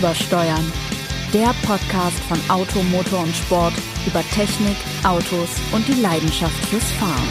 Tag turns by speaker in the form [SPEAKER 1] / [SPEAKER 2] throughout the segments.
[SPEAKER 1] Übersteuern. Der Podcast von Auto, Motor und Sport über Technik, Autos und die Leidenschaft fürs Fahren.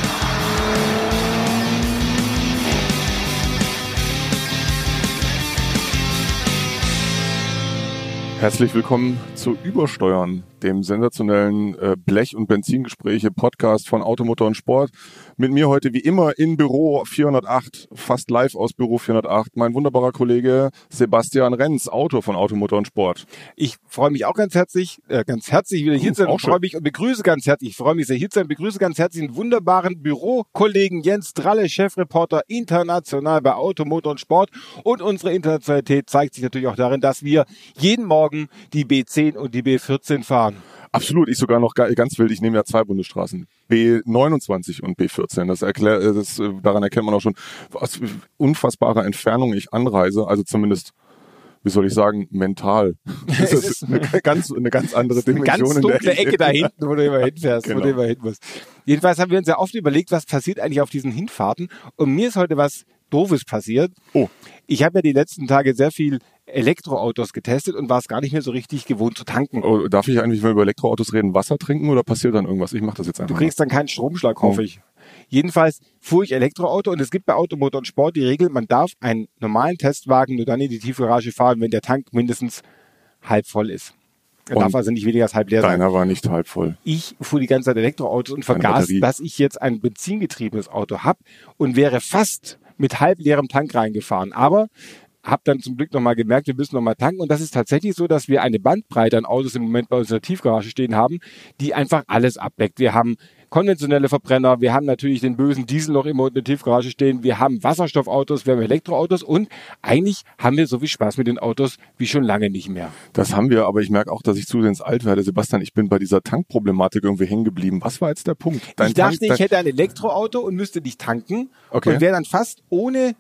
[SPEAKER 2] Herzlich willkommen zu Übersteuern, dem sensationellen äh, Blech- und Benzingespräche-Podcast von Automotor und Sport. Mit mir heute wie immer in Büro 408, fast live aus Büro 408, mein wunderbarer Kollege Sebastian Renz, Autor von Automotor und Sport.
[SPEAKER 3] Ich freue mich auch ganz herzlich, äh, ganz herzlich wieder hier zu sein und freue mich und begrüße ganz herzlich, ich freue mich sehr hier zu sein, begrüße ganz herzlich den wunderbaren Bürokollegen Jens Dralle, Chefreporter international bei Automotor und Sport. Und unsere Internationalität zeigt sich natürlich auch darin, dass wir jeden Morgen die B10 und die B14 fahren.
[SPEAKER 2] Absolut, ich sogar noch ga- ganz wild, ich nehme ja zwei Bundesstraßen, B29 und B14. Das erklärt, äh, das, äh, daran erkennt man auch schon, aus unfassbarer Entfernung ich anreise, also zumindest wie soll ich sagen, mental. Das ist eine ganz, eine ganz andere
[SPEAKER 3] Eine
[SPEAKER 2] Dimension.
[SPEAKER 3] ganz
[SPEAKER 2] in der
[SPEAKER 3] dunkle Ecke da hinten, wo du immer hinfährst,
[SPEAKER 2] Genau.
[SPEAKER 3] wo du immer hin musst. Jedenfalls haben wir uns ja oft überlegt, was passiert eigentlich auf diesen Hinfahrten. Und mir ist heute was Doofes passiert.
[SPEAKER 2] Oh.
[SPEAKER 3] Ich habe ja die letzten Tage sehr viel Elektroautos getestet und war es gar nicht mehr so richtig gewohnt zu tanken.
[SPEAKER 2] Oh, darf ich eigentlich, wenn wir über Elektroautos reden, Wasser trinken oder passiert dann irgendwas? Ich mache das jetzt einfach.
[SPEAKER 3] Du kriegst dann keinen Stromschlag, hoffe
[SPEAKER 2] Oh.
[SPEAKER 3] ich. Jedenfalls fuhr ich Elektroauto und es gibt bei Automotor und Sport die Regel, man darf einen normalen Testwagen nur dann in die Tiefgarage fahren, wenn der Tank mindestens halb voll ist. Er
[SPEAKER 2] Und
[SPEAKER 3] darf also nicht weniger als halb leer
[SPEAKER 2] mal.
[SPEAKER 3] sein.
[SPEAKER 2] Deiner war nicht halb voll.
[SPEAKER 3] ich fuhr die ganze Zeit Elektroautos und vergaß, dass ich jetzt ein benzingetriebenes Auto habe und wäre fast mit halb leerem Tank reingefahren. Aber habe dann zum Glück nochmal gemerkt, wir müssen nochmal tanken. Und das ist tatsächlich so, dass wir eine Bandbreite an Autos im Moment bei unserer Tiefgarage stehen haben, die einfach alles abdeckt. Wir haben konventionelle Verbrenner, wir haben natürlich den bösen Diesel noch immer in der Tiefgarage stehen, wir haben Wasserstoffautos, wir haben Elektroautos und eigentlich haben wir so viel Spaß mit den Autos wie schon lange nicht mehr.
[SPEAKER 2] Das haben wir, aber ich merke auch, dass ich zusehends alt werde. Sebastian, ich bin bei dieser Tankproblematik irgendwie hängen geblieben. Was war jetzt der Punkt?
[SPEAKER 3] ich dachte,
[SPEAKER 2] Tank,
[SPEAKER 3] ich hätte ein Elektroauto und müsste nicht tanken
[SPEAKER 2] Okay.
[SPEAKER 3] und wäre dann fast ohne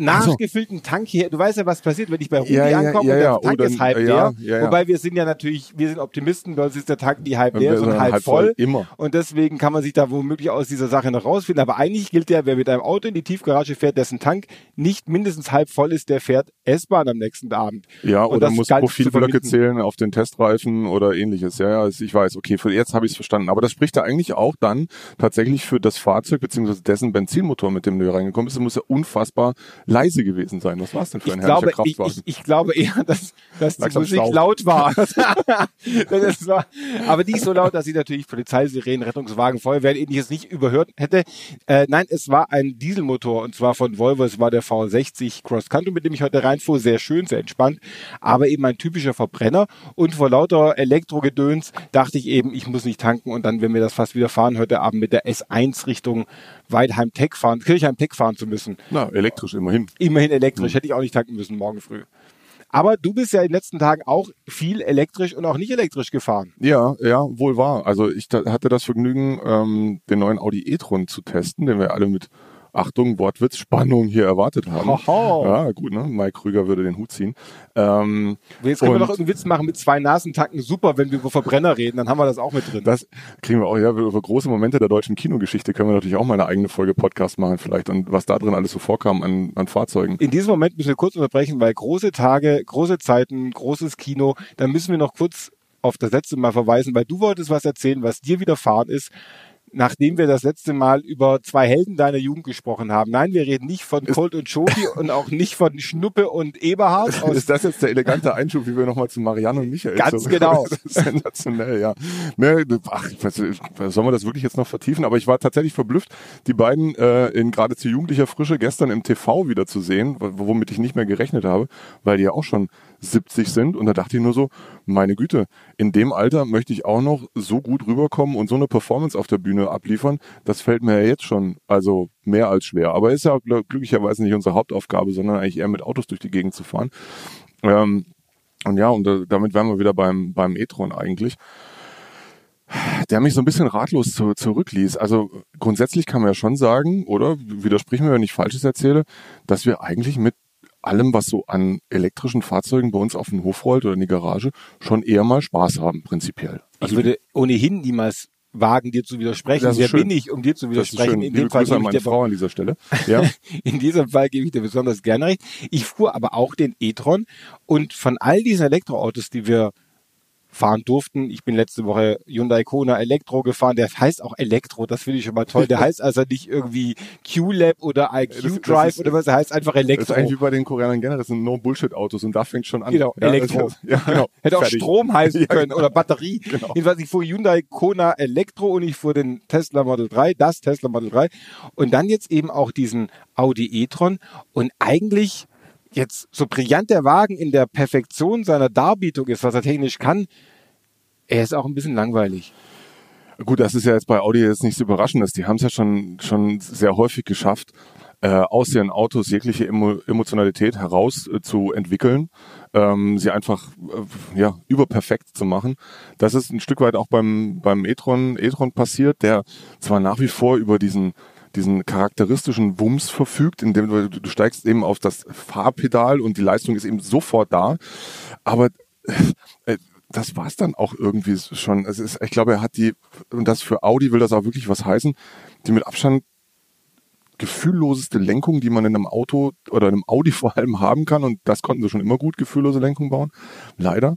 [SPEAKER 3] nachgefüllten Tank hier. Du weißt ja, was passiert, wenn ich bei Rudi
[SPEAKER 2] Ja, ja,
[SPEAKER 3] ankomme
[SPEAKER 2] ja,
[SPEAKER 3] und der.
[SPEAKER 2] Oh,
[SPEAKER 3] Tank
[SPEAKER 2] dann-
[SPEAKER 3] ist halb leer. Wobei wir sind ja natürlich, wir sind Optimisten, bei uns ist der Tank nie halb leer, sondern halb,
[SPEAKER 2] halb
[SPEAKER 3] voll.
[SPEAKER 2] voll, immer.
[SPEAKER 3] Und deswegen kann man sich da womöglich aus dieser Sache noch rausfinden. Aber eigentlich gilt ja, wer mit einem Auto in die Tiefgarage fährt, dessen Tank nicht mindestens halb voll ist, der fährt S-Bahn am nächsten Abend.
[SPEAKER 2] Ja, oder muss Profilblöcke zählen auf den Testreifen oder ähnliches. Ja, ja, also ich weiß, okay, jetzt habe ich es verstanden. Aber das spricht ja eigentlich auch dann tatsächlich für das Fahrzeug beziehungsweise dessen Benzinmotor, mit dem du hier reingekommen bist. Das muss ja unfassbar leise gewesen sein. Was war es denn für
[SPEAKER 3] Ich
[SPEAKER 2] ein herrlicher
[SPEAKER 3] glaube, ich,
[SPEAKER 2] Kraftwagen?
[SPEAKER 3] ich, ich glaube eher, dass, dass die Musik
[SPEAKER 2] Schlauch.
[SPEAKER 3] laut war. war. Aber nicht so laut, dass ich natürlich Polizeisirenen, Rettungswagen, Feuerwehr ähnliches nicht überhört hätte. Äh, nein, es war ein Dieselmotor und zwar von Volvo. Es war der V60 Cross Country, mit dem ich heute reinfuhr. Sehr schön, sehr entspannt. Aber eben ein typischer Verbrenner. Und vor lauter Elektrogedöns dachte ich eben, ich muss nicht tanken und dann, wenn wir das fast wieder fahren, heute Abend mit der S1 Richtung Weidheim Tech fahren, Kirchheim Tech fahren zu müssen.
[SPEAKER 2] Na, elektrisch immerhin.
[SPEAKER 3] Immerhin elektrisch, hätte ich auch nicht tanken müssen morgen früh. Aber du bist ja in den letzten Tagen auch viel elektrisch und auch nicht elektrisch gefahren.
[SPEAKER 2] Ja, ja, wohl wahr. Also ich hatte das Vergnügen, ähm, den neuen Audi e-tron zu testen, den wir alle mit Achtung, Wortwitz, Spannung hier erwartet haben.
[SPEAKER 3] Hoho.
[SPEAKER 2] Ja, gut, ne? Mike Krüger würde den Hut ziehen. Ähm,
[SPEAKER 3] Jetzt können wir noch einen Witz machen mit zwei Nasen tanken. Super, wenn wir über Verbrenner reden, dann haben wir das auch mit drin.
[SPEAKER 2] Das kriegen wir auch, ja, über große Momente der deutschen Kinogeschichte können wir natürlich auch mal eine eigene Folge Podcast machen vielleicht und was da drin alles so vorkam an, an Fahrzeugen.
[SPEAKER 3] in diesem Moment müssen wir kurz unterbrechen, weil große Tage, große Zeiten, großes Kino, da müssen wir noch kurz auf das letzte Mal verweisen, weil du wolltest was erzählen, was dir widerfahren ist, nachdem wir das letzte Mal über zwei Helden deiner Jugend gesprochen haben. Nein, wir reden nicht von Colt und Schofi und auch nicht von Schnuppe und Eberhard aus
[SPEAKER 2] Ist das jetzt der elegante Einschub, wie wir nochmal zu Marianne und Michael
[SPEAKER 3] Ganz
[SPEAKER 2] zurück-
[SPEAKER 3] genau.
[SPEAKER 2] Sensationell, ja. Ne, ach, sollen wir das wirklich jetzt noch vertiefen? Aber ich war tatsächlich verblüfft, die beiden äh, in geradezu jugendlicher Frische gestern im TV wieder zu sehen, womit ich nicht mehr gerechnet habe, weil die ja auch schon 70 sind. Und da dachte ich nur so, meine Güte, in dem Alter möchte ich auch noch so gut rüberkommen und so eine Performance auf der Bühne abliefern. Das fällt mir ja jetzt schon, also mehr als schwer. Aber ist ja gl- glücklicherweise nicht unsere Hauptaufgabe, sondern eigentlich eher mit Autos durch die Gegend zu fahren. Ähm, und ja, und damit wären wir wieder beim, beim e-tron eigentlich. Der mich so ein bisschen ratlos zu, zurückließ. Also grundsätzlich kann man ja schon sagen, oder widersprich mir, wenn ich Falsches erzähle, dass wir eigentlich mit allem, was so an elektrischen Fahrzeugen bei uns auf den Hof rollt oder in die Garage, schon eher mal Spaß haben, prinzipiell.
[SPEAKER 3] Ich würde ohnehin niemals wagen, dir zu widersprechen. Wer
[SPEAKER 2] schön.
[SPEAKER 3] bin ich, um dir zu widersprechen? In dem Fall
[SPEAKER 2] Grüße an
[SPEAKER 3] gebe ich
[SPEAKER 2] meine
[SPEAKER 3] dir
[SPEAKER 2] Frau an dieser Stelle. Ja.
[SPEAKER 3] in diesem Fall gebe ich dir besonders gerne recht. Ich fuhr aber auch den e-tron und von all diesen Elektroautos, die wir fahren durften. Ich bin letzte Woche Hyundai Kona Elektro gefahren. Der heißt auch Elektro, das finde ich schon mal toll. Der heißt also nicht irgendwie Q-Lab oder IQ Drive oder was, der heißt einfach
[SPEAKER 2] Das ist
[SPEAKER 3] Elektro.
[SPEAKER 2] eigentlich wie bei den Koreanern generell, das sind No-Bullshit-Autos und da fängt schon an.
[SPEAKER 3] Genau,
[SPEAKER 2] ja,
[SPEAKER 3] Elektro.
[SPEAKER 2] das- Ja, genau.
[SPEAKER 3] Hätte auch
[SPEAKER 2] Fertig.
[SPEAKER 3] Strom heißen
[SPEAKER 2] Ja,
[SPEAKER 3] können
[SPEAKER 2] genau.
[SPEAKER 3] oder Batterie.
[SPEAKER 2] Genau.
[SPEAKER 3] Jedenfalls, ich fuhr Hyundai Kona Elektro und ich fuhr den Tesla Model 3, das Tesla Model 3 und dann jetzt eben auch diesen Audi e-tron und eigentlich jetzt so brillant der Wagen in der Perfektion seiner Darbietung ist, was er technisch kann, er ist auch ein bisschen langweilig.
[SPEAKER 2] Gut, das ist ja jetzt bei Audi jetzt nichts Überraschendes. Die haben es ja schon, schon sehr häufig geschafft, äh, aus ihren Autos jegliche Emo Emotionalität heraus äh, zu entwickeln, ähm, sie einfach äh, ja überperfekt zu machen. Das ist ein Stück weit auch beim beim e-tron e-tron passiert, der zwar nach wie vor über diesen diesen charakteristischen Wumms verfügt, indem du, du steigst eben auf das Fahrpedal und die Leistung ist eben sofort da, aber äh, das war's dann auch irgendwie schon. Es ist, ich glaube, er hat die, und das für Audi will das auch wirklich was heißen, die mit Abstand gefühlloseste Lenkung, die man in einem Auto oder in einem Audi vor allem haben kann. Und das konnten sie schon immer gut, gefühllose Lenkung bauen. Leider.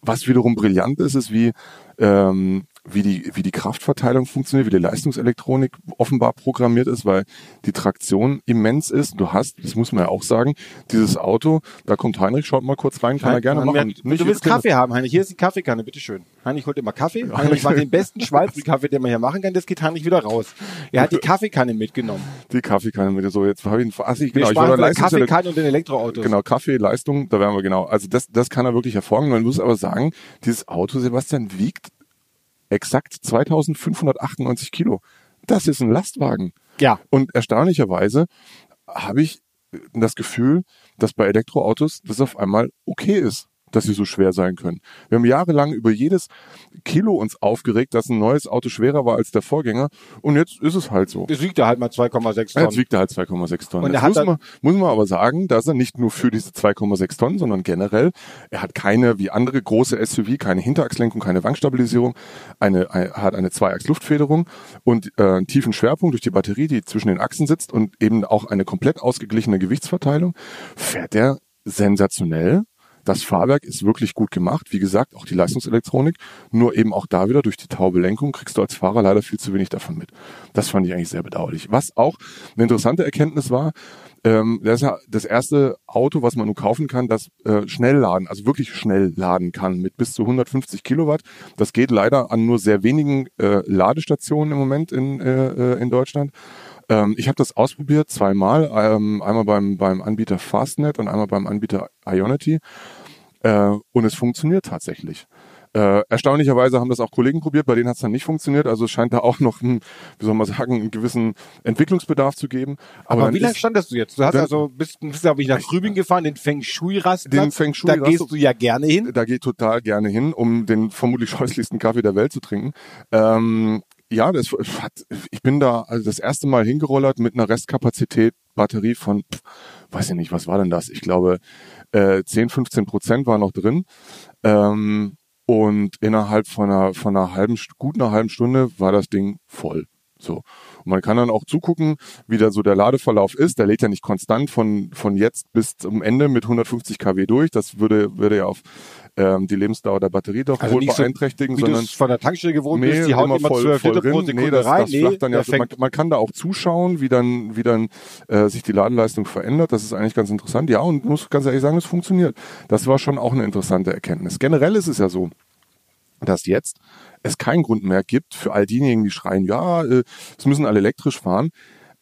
[SPEAKER 2] Was wiederum brillant ist, ist, wie, ähm, wie, die, wie die Kraftverteilung funktioniert, wie die Leistungselektronik offenbar programmiert ist, weil die Traktion immens ist. Du hast, das muss man ja auch sagen, dieses Auto, da kommt Heinrich, schaut mal kurz rein, kann er gerne machen.
[SPEAKER 3] merkt, du willst Kaffee haben, Heinrich. Hier ist die Kaffeekanne, bitteschön. Heinrich holt immer Kaffee. Heinrich macht den besten Schweizenkaffee, den man hier machen kann. Das geht Heinrich wieder raus. Er hat die Kaffeekanne mitgenommen.
[SPEAKER 2] Die Kaffeekanne mit so, jetzt habe ich ihn, ach, ich, genau, ich wollte Leistungsele-
[SPEAKER 3] Kaffeekanne und den Elektroautos.
[SPEAKER 2] Genau, Kaffee, Leistung, da wären wir genau. Also das, das kann er wirklich hervorragend. Man muss aber sagen, dieses Auto, Sebastian, wiegt exakt 2598 Kilo. Das ist ein Lastwagen.
[SPEAKER 3] Ja.
[SPEAKER 2] Und erstaunlicherweise habe ich das Gefühl, dass bei Elektroautos das auf einmal okay ist, dass sie so schwer sein können. Wir haben jahrelang über jedes Kilo uns aufgeregt, dass ein neues Auto schwerer war als der Vorgänger. Und jetzt ist es halt so.
[SPEAKER 3] Das wiegt er halt mal 2,6
[SPEAKER 2] Jetzt
[SPEAKER 3] Tonnen.
[SPEAKER 2] wiegt er halt 2,6 Tonnen.
[SPEAKER 3] Und
[SPEAKER 2] Jetzt
[SPEAKER 3] er hat
[SPEAKER 2] muss, man, muss man aber sagen, dass er nicht nur für diese 2,6 Tonnen, sondern generell, er hat keine, wie andere große SUV, keine Hinterachslenkung, keine Wankstabilisierung, eine, er hat eine Zweiachs-Luftfederung und äh, einen tiefen Schwerpunkt durch die Batterie, die zwischen den Achsen sitzt und eben auch eine komplett ausgeglichene Gewichtsverteilung, fährt er sensationell. Das Fahrwerk ist wirklich gut gemacht. Wie gesagt, auch die Leistungselektronik. Nur eben auch da wieder durch die taube Lenkung kriegst du als Fahrer leider viel zu wenig davon mit. Das fand ich eigentlich sehr bedauerlich. Was auch eine interessante Erkenntnis war, ähm, das ist ja das erste Auto, was man nun kaufen kann, das äh, schnell laden, also wirklich schnell laden kann mit bis zu 150 Kilowatt. Das geht leider an nur sehr wenigen äh, Ladestationen im Moment in, äh, äh, in Deutschland. Ähm, ich habe das ausprobiert zweimal, ähm, einmal beim, beim Anbieter Fastnet und einmal beim Anbieter Ionity. Äh, und es funktioniert tatsächlich. Äh, erstaunlicherweise haben das auch Kollegen probiert, bei denen hat es dann nicht funktioniert. Also es scheint da auch noch, einen, wie soll man sagen, einen gewissen Entwicklungsbedarf zu geben. Aber,
[SPEAKER 3] Aber wie lange standest du jetzt? Du hast also bist, bist glaube ich nach Rübing gefahren, den Feng Shui Rastplatz.
[SPEAKER 2] Den Feng Shui
[SPEAKER 3] Da gehst du ja gerne hin.
[SPEAKER 2] da gehe ich total gerne hin, um den vermutlich scheußlichsten Kaffee der Welt zu trinken. Ähm, ja, das hat, ich bin da also das erste Mal hingerollert mit einer Restkapazität Batterie von, pff, weiß ich nicht, was war denn das? Ich glaube, äh, 10, 15 Prozent war noch drin. Ähm, und innerhalb von einer, von einer halben, gut einer halben Stunde war das Ding voll. So. Und man kann dann auch zugucken, wie da so der Ladeverlauf ist. Der lädt ja nicht konstant von, von jetzt bis zum Ende mit 150 kW durch. Das würde, würde ja auf ähm, die Lebensdauer der Batterie doch
[SPEAKER 3] Also
[SPEAKER 2] wohl
[SPEAKER 3] nicht so,
[SPEAKER 2] beeinträchtigen,
[SPEAKER 3] du
[SPEAKER 2] sondern
[SPEAKER 3] von der Tankstelle gewohnt
[SPEAKER 2] Nee,
[SPEAKER 3] bist, die haut immer, zwölf Liter pro
[SPEAKER 2] drin.
[SPEAKER 3] Sekunde
[SPEAKER 2] nee, das,
[SPEAKER 3] rein.
[SPEAKER 2] Das flacht dann ja, so, man, man kann da auch zuschauen, wie dann, wie dann äh, sich die Ladeleistung verändert. Das ist eigentlich ganz interessant. Ja, und muss ganz ehrlich sagen, es funktioniert. Das war schon auch eine interessante Erkenntnis. Generell ist es ja so, dass jetzt es keinen Grund mehr gibt für all diejenigen, die schreien, ja, äh, es müssen alle elektrisch fahren,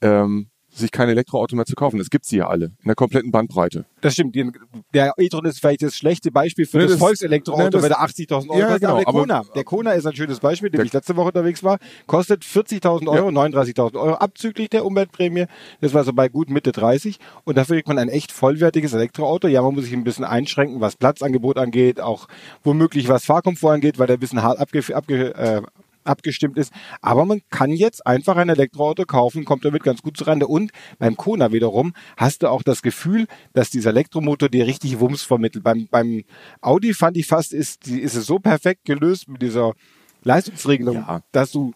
[SPEAKER 2] ähm, sich kein Elektroauto mehr zu kaufen. Es gibt sie ja alle in der kompletten Bandbreite.
[SPEAKER 3] Das stimmt. Den- Der e-tron ist vielleicht das schlechte Beispiel für
[SPEAKER 2] Nee,
[SPEAKER 3] das,
[SPEAKER 2] das-
[SPEAKER 3] Volkselektroauto,
[SPEAKER 2] das-
[SPEAKER 3] weil der 80.000 Euro
[SPEAKER 2] Ja,
[SPEAKER 3] kostet.
[SPEAKER 2] genau,
[SPEAKER 3] aber der
[SPEAKER 2] aber-
[SPEAKER 3] Kona, der Kona ist ein schönes Beispiel, dem ich letzte Woche unterwegs war, kostet 40.000 Euro, 39.000 Euro abzüglich der Umweltprämie. Das war so bei gut Mitte 30 und dafür kriegt man ein echt vollwertiges Elektroauto. Ja, man muss sich ein bisschen einschränken, was Platzangebot angeht, auch womöglich was Fahrkomfort angeht, weil der ein bisschen hart abge, abge, äh, abgestimmt ist. Aber man kann jetzt einfach ein Elektroauto kaufen, kommt damit ganz gut zurande. Und beim Kona wiederum hast du auch das Gefühl, dass dieser Elektromotor dir richtig Wumms vermittelt. Beim, beim Audi fand ich fast, ist, die, ist es so perfekt gelöst mit dieser Leistungsregelung,
[SPEAKER 2] Ja.
[SPEAKER 3] dass du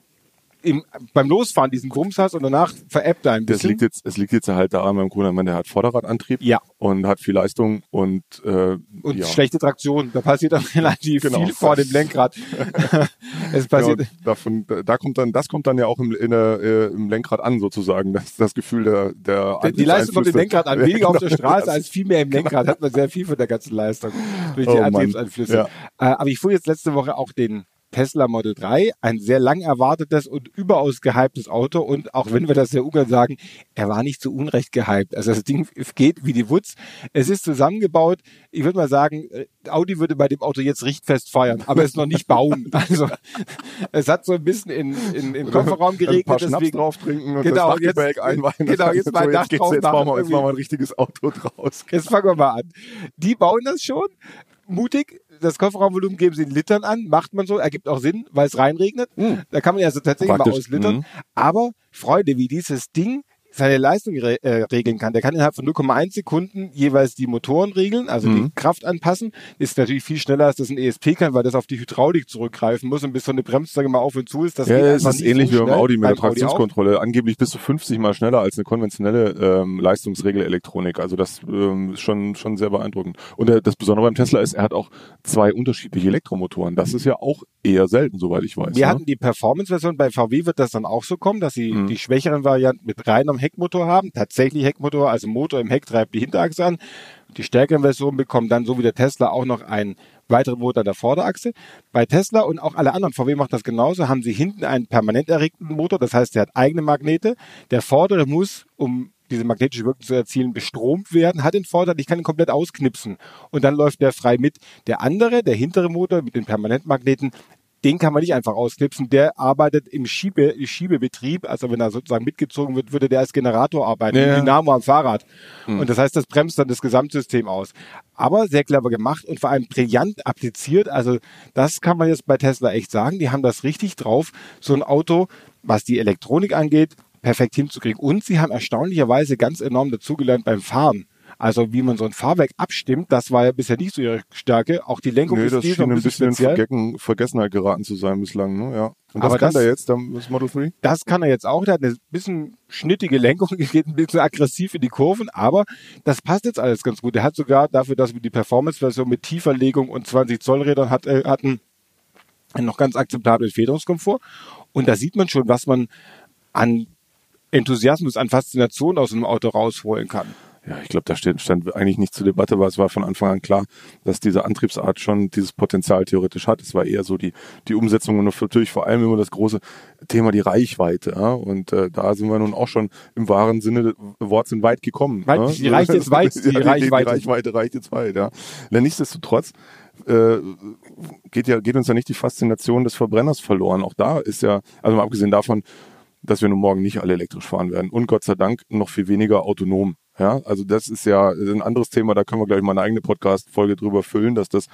[SPEAKER 3] im, beim Losfahren diesen Grums hast und danach veräppt er ein
[SPEAKER 2] Das
[SPEAKER 3] bisschen.
[SPEAKER 2] liegt jetzt, es liegt jetzt halt daran beim Kunden, der hat Vorderradantrieb
[SPEAKER 3] Ja.
[SPEAKER 2] und hat viel Leistung und, äh,
[SPEAKER 3] und
[SPEAKER 2] ja.
[SPEAKER 3] schlechte Traktion. Da passiert dann relativ
[SPEAKER 2] Genau.
[SPEAKER 3] viel vor dem Lenkrad. es
[SPEAKER 2] Ja,
[SPEAKER 3] passiert.
[SPEAKER 2] und davon, da- kommt dann, das kommt dann ja auch im, der, äh, im Lenkrad an sozusagen, das, das Gefühl der, der
[SPEAKER 3] Die- Die Leistung kommt im. Lenkrad an,
[SPEAKER 2] Ja,
[SPEAKER 3] weniger auf
[SPEAKER 2] genau,
[SPEAKER 3] der Straße
[SPEAKER 2] das-
[SPEAKER 3] als viel mehr im Lenkrad. Hat man sehr viel von der ganzen Leistung durch die
[SPEAKER 2] Oh.
[SPEAKER 3] Antriebseinflüsse.
[SPEAKER 2] Ja.
[SPEAKER 3] Äh, aber ich fuhr jetzt letzte Woche auch den Tesla Model 3, ein sehr lang erwartetes und überaus gehyptes Auto. Und auch wenn wir das sehr ungern sagen, er war nicht zu Unrecht gehypt. Also das Ding geht wie die Wutz. Es ist zusammengebaut. Ich würde mal sagen, äh, Audi würde bei dem Auto jetzt richtfest feiern, aber es noch nicht bauen. Also es hat so ein bisschen in, in, den Kofferraum geregnet.
[SPEAKER 2] Ein paar Schnaps
[SPEAKER 3] deswegen-
[SPEAKER 2] drauf trinken und
[SPEAKER 3] Genau,
[SPEAKER 2] das
[SPEAKER 3] jetzt-
[SPEAKER 2] Dachgebälk einweihen.
[SPEAKER 3] genau, jetzt mal
[SPEAKER 2] so, jetzt,
[SPEAKER 3] drauf
[SPEAKER 2] jetzt,
[SPEAKER 3] machen,
[SPEAKER 2] wir, jetzt machen wir ein richtiges Auto draus.
[SPEAKER 3] Jetzt fangen wir mal an. Die bauen das schon. Mutig. Das Kofferraumvolumen geben sie in Litern an. Macht man so. Ergibt auch Sinn, weil es reinregnet. Da kann man ja so tatsächlich mal
[SPEAKER 2] Praktisch.
[SPEAKER 3] auslittern.
[SPEAKER 2] Mhm.
[SPEAKER 3] Aber Freude, wie dieses Ding seine Leistung re äh, regeln kann. Der kann innerhalb von 0,1 Sekunden jeweils die Motoren regeln, also die Kraft anpassen. Ist natürlich viel schneller, als das ein ESP kann, weil das auf die Hydraulik zurückgreifen muss und bis so eine Bremszange mal auf und zu ist. Das
[SPEAKER 2] Ja, es ist ähnlich
[SPEAKER 3] so
[SPEAKER 2] wie beim. Audi mit der
[SPEAKER 3] Beim.
[SPEAKER 2] Traktionskontrolle. Angeblich bis zu 50 mal schneller als eine konventionelle ähm, Leistungsregelelektronik. Also das ähm, ist schon, schon sehr beeindruckend. Und äh, das Besondere beim Tesla ist, er hat auch zwei unterschiedliche Elektromotoren. Das ist ja auch eher selten, soweit ich weiß.
[SPEAKER 3] Wir
[SPEAKER 2] ne?
[SPEAKER 3] hatten die Performance-Version, bei VW wird das dann auch so kommen, dass sie
[SPEAKER 2] Mhm.
[SPEAKER 3] die schwächeren Varianten mit reinem Heckmotor haben, tatsächlich Heckmotor, also Motor im Heck treibt die Hinterachse an. Die stärkeren Versionen bekommen dann, so wie der Tesla, auch noch einen weiteren Motor an der Vorderachse. Bei Tesla und auch alle anderen, VW macht das genauso, haben sie hinten einen permanent erregten Motor, das heißt, der hat eigene Magnete. Der vordere muss, um diese magnetische Wirkung zu erzielen, bestromt werden, hat den Vorteil, ich kann ihn komplett ausknipsen und dann läuft der frei mit. Der andere, der hintere Motor mit den Permanentmagneten, den kann man nicht einfach ausknipsen. Der arbeitet im Schiebe, Schiebebetrieb. Also wenn er sozusagen mitgezogen wird, würde der als Generator arbeiten.
[SPEAKER 2] Ja.
[SPEAKER 3] Dynamo am Fahrrad. Und das heißt, das bremst dann das Gesamtsystem aus. Aber sehr clever gemacht und vor allem brillant appliziert. Also das kann man jetzt bei Tesla echt sagen. Die haben das richtig drauf, so ein Auto, was die Elektronik angeht, perfekt hinzukriegen. Und sie haben erstaunlicherweise ganz enorm dazugelernt beim Fahren. Also wie man so ein Fahrwerk abstimmt, das war ja bisher nicht so ihre Stärke. Auch die Lenkung
[SPEAKER 2] Nee,
[SPEAKER 3] ist
[SPEAKER 2] das schien ein bisschen in
[SPEAKER 3] speziell.
[SPEAKER 2] Vergessen, Vergessenheit geraten zu sein bislang. Ne? Ja. Und das
[SPEAKER 3] Aber
[SPEAKER 2] kann
[SPEAKER 3] das-
[SPEAKER 2] der jetzt, das Model 3?
[SPEAKER 3] Das kann er jetzt auch. Der hat eine bisschen schnittige Lenkung, geht ein bisschen aggressiv in die Kurven, aber das passt jetzt alles ganz gut. Er hat sogar dafür, dass wir die Performance-Version mit tiefer Legung und 20 Zoll Rädern hat, äh, hatten, einen noch ganz akzeptablen Federungskomfort. Und da sieht man schon, was man an Enthusiasmus, an Faszination aus einem Auto rausholen kann.
[SPEAKER 2] Ja, ich glaube, da steht, stand eigentlich nicht zur Debatte, weil es war von Anfang an klar, dass diese Antriebsart schon dieses Potenzial theoretisch hat. Es war eher so die, die Umsetzung und natürlich vor allem immer das große Thema, die Reichweite. Ja? Und äh, da sind wir nun auch schon im wahren Sinne Wortes sind weit gekommen.
[SPEAKER 3] Weit-
[SPEAKER 2] ne?
[SPEAKER 3] die reicht jetzt weit, die
[SPEAKER 2] ja,
[SPEAKER 3] Reichweite.
[SPEAKER 2] Die Reichweite reicht jetzt weit, ja. Nichtsdestotrotz äh, geht ja geht uns ja nicht die Faszination des Verbrenners verloren. Auch da ist ja, also mal abgesehen davon, dass wir nun morgen nicht alle elektrisch fahren werden und Gott sei Dank noch viel weniger autonom. Ja, also das ist ja ein anderes Thema, da können wir gleich mal eine eigene Podcast-Folge drüber füllen, dass das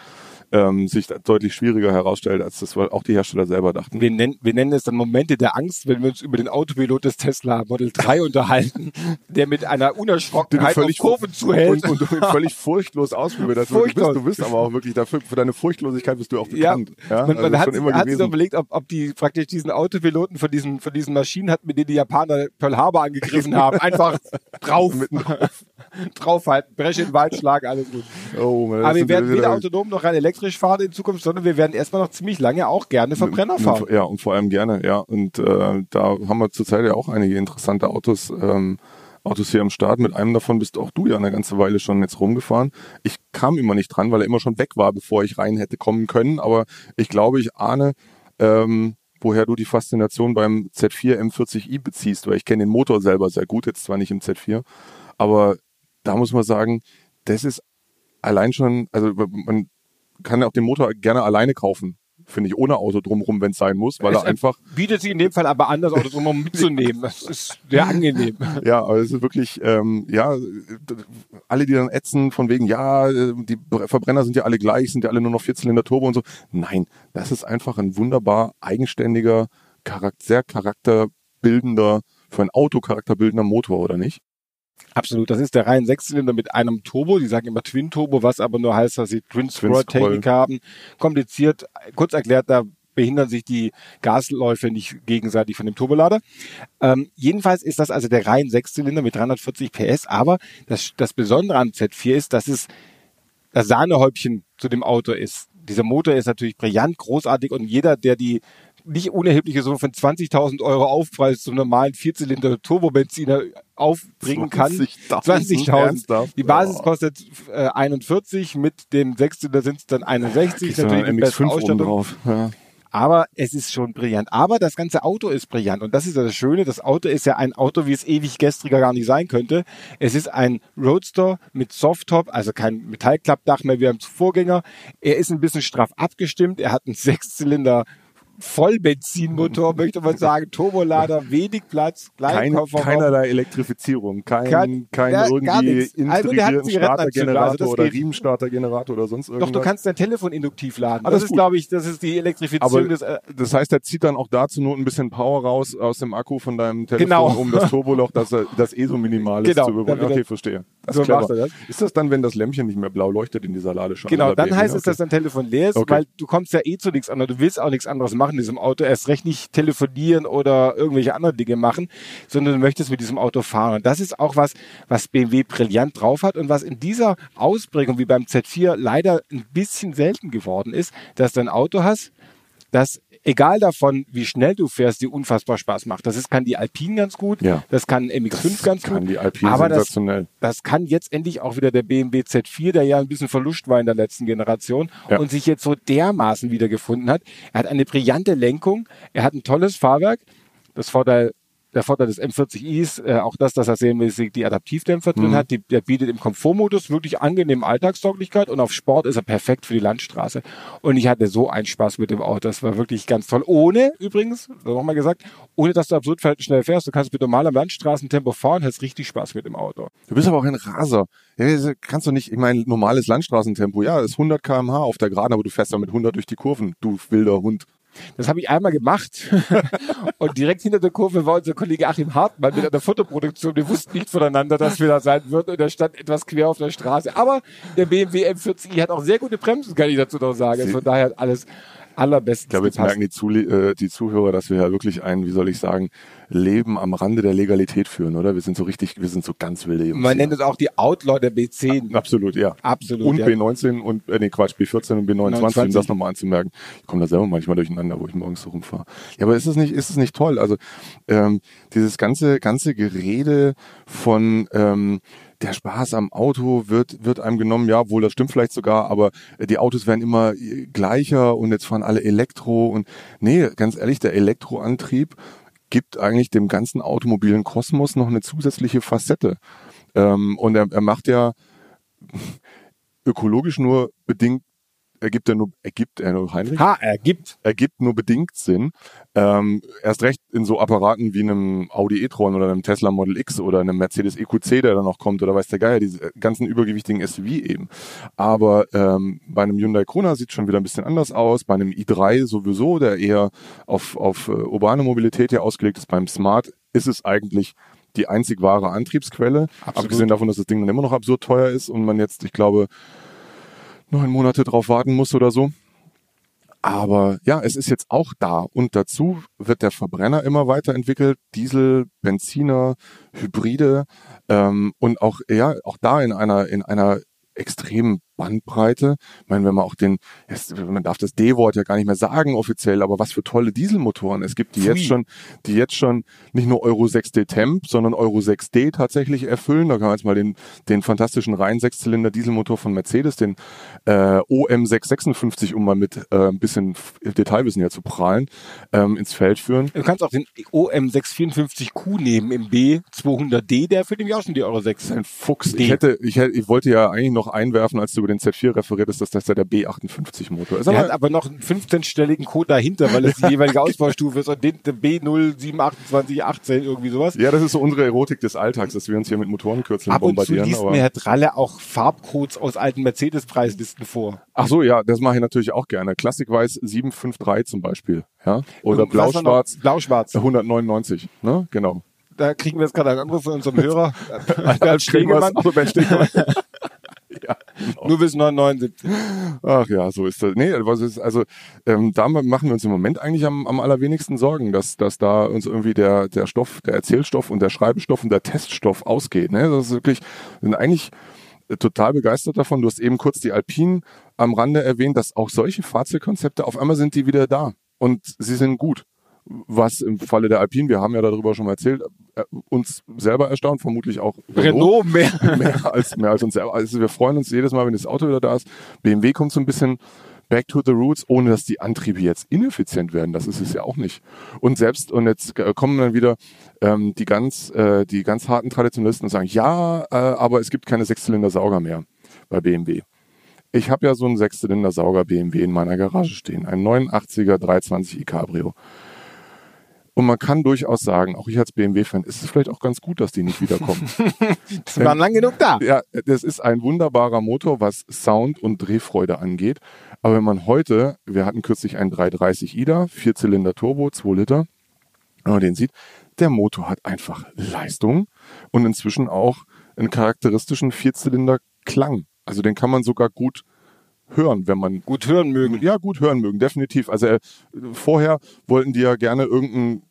[SPEAKER 2] ähm, sich deutlich schwieriger herausstellt, als das auch die Hersteller selber dachten.
[SPEAKER 3] Wir nennen, wir nennen es dann Momente der Angst, wenn wir uns über den Autopilot des Tesla Model 3 unterhalten, der mit einer Unerschrockenheit auf Kurven zuhält.
[SPEAKER 2] und, und völlig furchtlos ausprobiert. Das du, bist, du bist aber auch wirklich dafür, für deine Furchtlosigkeit bist du auch
[SPEAKER 3] Ja,
[SPEAKER 2] bekannt. Ja,
[SPEAKER 3] man,
[SPEAKER 2] also
[SPEAKER 3] man hat,
[SPEAKER 2] schon immer
[SPEAKER 3] hat sich überlegt, ob, ob die praktisch diesen Autopiloten von diesen, von diesen Maschinen hat, mit denen die Japaner Pearl Harbor angegriffen haben. Einfach drauf, draufhalten, Bresche in den Wald schlagen, alles gut.
[SPEAKER 2] Oh,
[SPEAKER 3] Aber wir werden weder autonom noch rein elektrisch fahren in Zukunft, sondern wir werden erstmal noch ziemlich lange auch gerne Verbrenner fahren.
[SPEAKER 2] Ja, und vor allem gerne, ja. Und äh, da haben wir zurzeit ja auch einige interessante Autos, ähm, Autos hier am Start. Mit einem davon bist auch du ja eine ganze Weile schon jetzt rumgefahren. Ich kam immer nicht dran, weil er immer schon weg war, bevor ich rein hätte kommen können. Aber ich glaube, ich ahne, ähm, woher du die Faszination beim Z4 M40i beziehst, weil ich kenne den Motor selber sehr gut, jetzt zwar nicht im Z4, aber da muss man sagen, das ist allein schon, also man kann ja auch den Motor gerne alleine kaufen, finde ich, ohne Auto drumherum, wenn es sein muss, weil er
[SPEAKER 3] Es
[SPEAKER 2] einfach,
[SPEAKER 3] bietet sich in dem Fall aber an, das Auto mal mitzunehmen. Das ist sehr angenehm.
[SPEAKER 2] ja, aber es ist wirklich, ähm, ja, alle, die dann ätzen von wegen, ja, äh, die Verbrenner sind ja alle gleich, sind ja alle nur noch Vierzylinder Turbo und so. Nein, das ist einfach ein wunderbar eigenständiger, charakter, sehr charakterbildender, für ein Auto charakterbildender Motor, oder nicht?
[SPEAKER 3] Absolut. Das ist der rein Sechszylinder mit einem Turbo. Die sagen immer Twin Turbo, was aber nur heißt, dass sie Twin Scroll Technik haben. Kompliziert. Kurz erklärt, da behindern sich die Gasläufe nicht gegenseitig von dem Turbolader. Ähm, jedenfalls ist das also der rein Sechszylinder mit 340 PS, aber das, das Besondere an Z4 ist, dass es das Sahnehäubchen zu dem Auto ist. Dieser Motor ist natürlich brillant, großartig und jeder, der die nicht unerhebliche Summe von 20.000 Euro Aufpreis zum normalen Vierzylinder Turbobenziner aufbringen kann.
[SPEAKER 2] 20.000.
[SPEAKER 3] 20.000. Die Basis kostet äh, 41, mit dem Sechszylinder sind es dann 61. Natürlich die beste
[SPEAKER 2] MX5 oben
[SPEAKER 3] Ausstattung.
[SPEAKER 2] drauf. Ja.
[SPEAKER 3] Aber es ist schon brillant. Aber das ganze Auto ist brillant. Und das ist ja das Schöne. Das Auto ist ja ein Auto, wie es ewig gestriger gar nicht sein könnte. Es ist ein Roadster mit Softtop, also kein Metallklappdach mehr wie beim Vorgänger. Er ist ein bisschen straff abgestimmt. Er hat einen Sechszylinder Vollbenzinmotor, möchte man sagen, Turbolader, wenig Platz,
[SPEAKER 2] Kein, keinerlei Elektrifizierung, kein,
[SPEAKER 3] Kein-
[SPEAKER 2] kein
[SPEAKER 3] ja,
[SPEAKER 2] irgendwie.
[SPEAKER 3] Also
[SPEAKER 2] integrierten
[SPEAKER 3] also
[SPEAKER 2] Startergenerator
[SPEAKER 3] das
[SPEAKER 2] oder
[SPEAKER 3] geht.
[SPEAKER 2] Riemenstartergenerator oder sonst irgendwas.
[SPEAKER 3] Doch, du kannst dein Telefon induktiv laden.
[SPEAKER 2] Ah,
[SPEAKER 3] das
[SPEAKER 2] das ist
[SPEAKER 3] glaube ich, das ist die Elektrifizierung des, äh,
[SPEAKER 2] das heißt, er zieht dann auch dazu nur ein bisschen Power raus aus dem Akku von deinem Telefon,
[SPEAKER 3] Genau.
[SPEAKER 2] um das Turboloch, das, er- das eh so minimal ist,
[SPEAKER 3] Genau,
[SPEAKER 2] zu überbrücken.
[SPEAKER 3] er-
[SPEAKER 2] Okay, verstehe. Das
[SPEAKER 3] so
[SPEAKER 2] ist clever.
[SPEAKER 3] macht er das.
[SPEAKER 2] Ist das dann, wenn das Lämpchen nicht mehr blau leuchtet in dieser Ladeschale?
[SPEAKER 3] Genau, dann heißt es,
[SPEAKER 2] Okay.
[SPEAKER 3] dass dein Telefon leer ist,
[SPEAKER 2] Okay.
[SPEAKER 3] weil du kommst ja eh zu nichts anderes. Du willst auch nichts anderes machen in diesem Auto. Erst recht nicht telefonieren oder irgendwelche anderen Dinge machen, sondern du möchtest mit diesem Auto fahren. Und das ist auch was, was BMW brillant drauf hat und was in dieser Ausprägung wie beim Z4 leider ein bisschen selten geworden ist, dass du ein Auto hast, das egal davon, wie schnell du fährst, dir unfassbar Spaß macht. Das ist, kann die Alpine ganz gut,
[SPEAKER 2] Ja.
[SPEAKER 3] das kann MX5 ganz
[SPEAKER 2] kann
[SPEAKER 3] gut.
[SPEAKER 2] die Alpine
[SPEAKER 3] aber das, das kann jetzt endlich auch wieder der BMW Z4, der ja ein bisschen Verlust war in der letzten Generation
[SPEAKER 2] Ja.
[SPEAKER 3] und sich jetzt so dermaßen wiedergefunden hat. Er hat eine brillante Lenkung, er hat ein tolles Fahrwerk. Das Vorteil, der Vorteil des M40i ist äh, auch das, dass er serienmäßig die Adaptivdämpfer
[SPEAKER 2] Mhm.
[SPEAKER 3] drin hat. Die, der bietet im Komfortmodus wirklich angenehme Alltagstauglichkeit und auf Sport ist er perfekt für die Landstraße. Und ich hatte so einen Spaß mit dem Auto. Das war wirklich ganz toll. Ohne, übrigens, nochmal gesagt, ohne dass du absurd schnell fährst. Du kannst mit normalem Landstraßentempo fahren, hast richtig Spaß mit dem Auto.
[SPEAKER 2] Du bist aber auch ein Raser. Ja, kannst du nicht, ich meine, normales Landstraßentempo, ja, ist 100 km/h auf der Geraden, aber du fährst da mit 100 durch die Kurven, du wilder Hund.
[SPEAKER 3] Das habe ich einmal gemacht. und direkt hinter der Kurve war unser Kollege Achim Hartmann mit einer Fotoproduktion. Wir wussten nicht voneinander, dass wir da sein würden. Und er stand etwas quer auf der Straße. Aber der BMW M40i hat auch sehr gute Bremsen, kann ich dazu noch sagen. Von daher hat alles allerbestens
[SPEAKER 2] Ich glaube, jetzt
[SPEAKER 3] gepasst.
[SPEAKER 2] merken die, Zule äh, die Zuhörer, dass wir ja wirklich ein, wie soll ich sagen, Leben am Rande der Legalität führen, oder? Wir sind so richtig, wir sind so ganz wilde Jungs.
[SPEAKER 3] Man
[SPEAKER 2] hier.
[SPEAKER 3] nennt es auch die Outlaw der B10.
[SPEAKER 2] Absolut, ja.
[SPEAKER 3] Absolut,
[SPEAKER 2] Und
[SPEAKER 3] ja.
[SPEAKER 2] B19 und, äh, nee, Quatsch, B14 und B29, um
[SPEAKER 3] 29.
[SPEAKER 2] das nochmal anzumerken. Ich komme da selber manchmal durcheinander, wo ich morgens so rumfahre. Ja, aber ist es nicht, ist es nicht toll? Also, ähm, dieses ganze, ganze Gerede von, ähm, der Spaß am Auto wird, wird einem genommen, ja, wohl, das stimmt vielleicht sogar, aber äh, die Autos werden immer äh, gleicher und jetzt fahren alle Elektro und, nee, ganz ehrlich, der Elektroantrieb gibt eigentlich dem ganzen automobilen Kosmos noch eine zusätzliche Facette. Ähm, und er, er macht ja ökologisch nur bedingt, ergibt er nur, ergibt er nur Heinrich?
[SPEAKER 3] Ha, er gibt.
[SPEAKER 2] ergibt nur bedingt Sinn. Ähm, erst recht in so Apparaten wie einem Audi e-tron oder einem Tesla Model X oder einem Mercedes EQC, der dann noch kommt oder weiß der Geier, diese ganzen übergewichtigen SUV eben. Aber ähm, bei einem Hyundai Kona sieht schon wieder ein bisschen anders aus. Bei einem i3 sowieso, der eher auf, auf äh, urbane Mobilität ja ausgelegt ist. Beim Smart ist es eigentlich die einzig wahre Antriebsquelle.
[SPEAKER 3] Absolut.
[SPEAKER 2] Abgesehen davon, dass das Ding dann immer noch absurd teuer ist und man jetzt, ich glaube, neun Monate drauf warten muss oder so. Aber ja, es ist jetzt auch da. Und dazu wird der Verbrenner immer weiterentwickelt. Diesel, Benziner, Hybride ähm, und auch ja auch da in einer in einer extremen Bandbreite. Ich meine, wenn man auch den, jetzt, man darf das D-Wort ja gar nicht mehr sagen offiziell, aber was für tolle Dieselmotoren es gibt, die
[SPEAKER 3] Pfui.
[SPEAKER 2] jetzt schon, die jetzt schon nicht nur Euro 6D Temp, sondern Euro 6D tatsächlich erfüllen. Da kann man jetzt mal den, den fantastischen rein Sechszylinder Dieselmotor von Mercedes, den äh, OM656, um mal mit äh, ein bisschen Detailwissen ja zu prahlen, ähm, ins Feld führen.
[SPEAKER 3] Du kannst auch den OM654Q nehmen im B200D, der für den auch schon die Euro 6.
[SPEAKER 2] Ein Fuchs.
[SPEAKER 3] D.
[SPEAKER 2] Ich hätte, ich hätte, ich wollte ja eigentlich noch einwerfen, als du über den Z4 referiertest, dass das ja der B58 Motor ist.
[SPEAKER 3] Er
[SPEAKER 2] Aber
[SPEAKER 3] hat aber noch einen 15-stelligen Code dahinter, weil es die jeweilige Ausbaustufe ist und den der B072818 irgendwie sowas.
[SPEAKER 2] ja, das ist so unsere Erotik des Alltags, dass wir uns hier mit Motorenkürzeln
[SPEAKER 3] Ab und zu
[SPEAKER 2] bombardieren.
[SPEAKER 3] liest
[SPEAKER 2] aber
[SPEAKER 3] mir Herr Tralle auch Farbcodes aus alten Mercedes-Preislisten vor.
[SPEAKER 2] Ach so, ja, das mache ich natürlich auch gerne. Classic-Weiß 753 zum Beispiel, ja, oder? Blau-Schwarz
[SPEAKER 3] Blau-Schwarz.
[SPEAKER 2] 199, ne, genau.
[SPEAKER 3] Da kriegen wir jetzt gerade einen Anruf von unserem Hörer, Bernd Stegemann.
[SPEAKER 2] Also Bernd Stegemann. Ja, genau.
[SPEAKER 3] Nur bis 979.
[SPEAKER 2] Ach ja, so ist das. Nee, was ist, also ähm, da machen wir uns im Moment eigentlich am, am allerwenigsten Sorgen, dass, dass da uns irgendwie der, der Stoff, der Erzählstoff und der Schreibestoff und der Teststoff ausgeht. Ne? Das ist wirklich, sind eigentlich total begeistert davon. Du hast eben kurz die Alpinen am Rande erwähnt, dass auch solche Fahrzeugkonzepte auf einmal sind die wieder da und sie sind gut. Was im Falle der Alpine, wir haben ja darüber schon mal erzählt, äh, uns selber erstaunt, vermutlich auch
[SPEAKER 3] Renault mehr.
[SPEAKER 2] mehr als mehr als uns selber. Also wir freuen uns jedes Mal, wenn das Auto wieder da ist. BMW kommt so ein bisschen back to the roots, ohne dass die Antriebe jetzt ineffizient werden. Das ist es ja auch nicht. Und selbst und jetzt äh, kommen dann wieder ähm, die ganz äh, die ganz harten Traditionalisten und sagen, ja, äh, aber es gibt keine Sechszylinder-Sauger mehr bei BMW. Ich habe ja so einen Sechszylinder-Sauger BMW in meiner Garage stehen, ein 89er 320i Cabrio. Und man kann durchaus sagen, auch ich als BMW-Fan, ist es vielleicht auch ganz gut, dass die nicht wiederkommen.
[SPEAKER 3] das waren lang genug da.
[SPEAKER 2] Ja, das ist ein wunderbarer Motor, was Sound und Drehfreude angeht. Aber wenn man heute, wir hatten kürzlich einen 330 IDA, Vierzylinder Turbo, 2 Liter, wenn man den sieht, der Motor hat einfach Leistung und inzwischen auch einen charakteristischen Vierzylinder Klang. Also den kann man sogar gut hören, wenn man
[SPEAKER 3] gut hören mögen.
[SPEAKER 2] Ja, gut hören mögen, definitiv. Also äh, vorher wollten die ja gerne irgendeinen